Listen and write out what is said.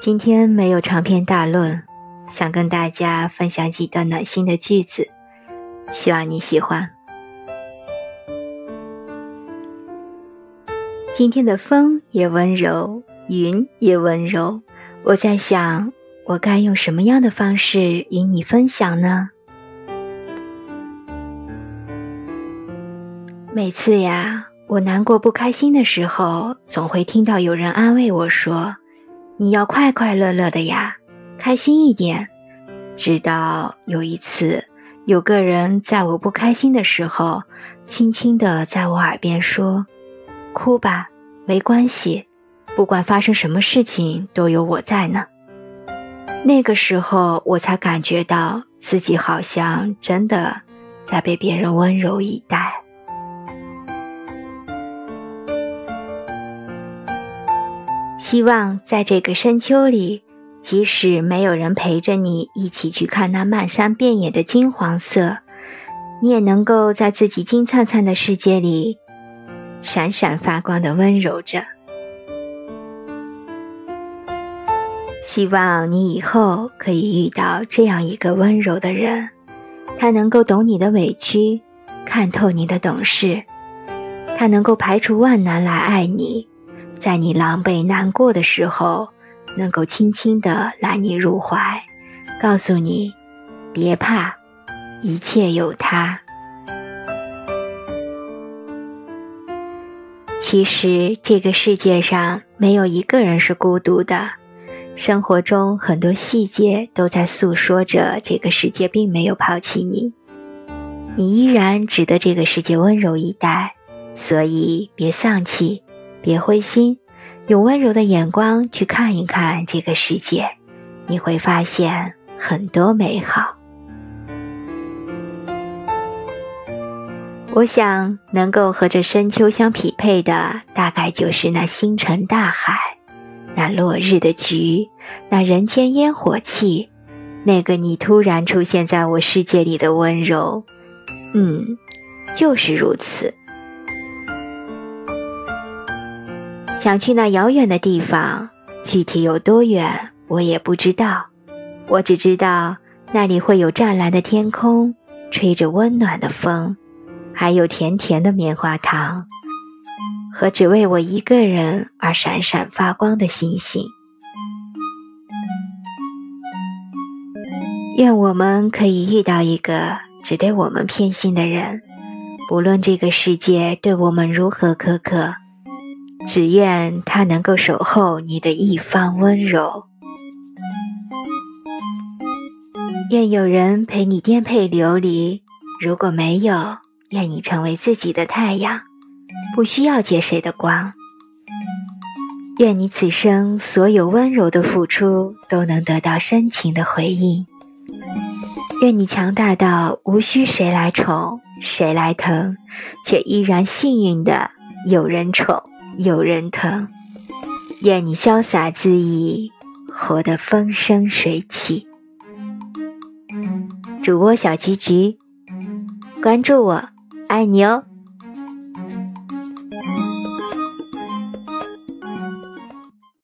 今天没有长篇大论，想跟大家分享几段暖心的句子，希望你喜欢。今天的风也温柔，云也温柔，我在想，我该用什么样的方式与你分享呢？每次呀，我难过不开心的时候，总会听到有人安慰我说。你要快快乐乐的呀，开心一点。直到有一次，有个人在我不开心的时候，轻轻的在我耳边说：“哭吧，没关系，不管发生什么事情，都有我在呢。”那个时候，我才感觉到自己好像真的在被别人温柔以待。希望在这个深秋里，即使没有人陪着你一起去看那漫山遍野的金黄色，你也能够在自己金灿灿的世界里，闪闪发光的温柔着。希望你以后可以遇到这样一个温柔的人，他能够懂你的委屈，看透你的懂事，他能够排除万难来爱你。在你狼狈难过的时候，能够轻轻地揽你入怀，告诉你别怕，一切有他。其实这个世界上没有一个人是孤独的，生活中很多细节都在诉说着这个世界并没有抛弃你，你依然值得这个世界温柔以待，所以别丧气。别灰心，用温柔的眼光去看一看这个世界，你会发现很多美好。我想，能够和这深秋相匹配的，大概就是那星辰大海，那落日的菊，那人间烟火气，那个你突然出现在我世界里的温柔。嗯，就是如此。想去那遥远的地方，具体有多远我也不知道。我只知道那里会有湛蓝的天空，吹着温暖的风，还有甜甜的棉花糖，和只为我一个人而闪闪发光的星星。愿我们可以遇到一个只对我们偏心的人，不论这个世界对我们如何苛刻。只愿他能够守候你的一方温柔，愿有人陪你颠沛流离。如果没有，愿你成为自己的太阳，不需要借谁的光。愿你此生所有温柔的付出都能得到深情的回应。愿你强大到无需谁来宠，谁来疼，却依然幸运的有人宠。有人疼，愿你潇洒恣意，活得风生水起。主播小菊菊，关注我，爱你哦。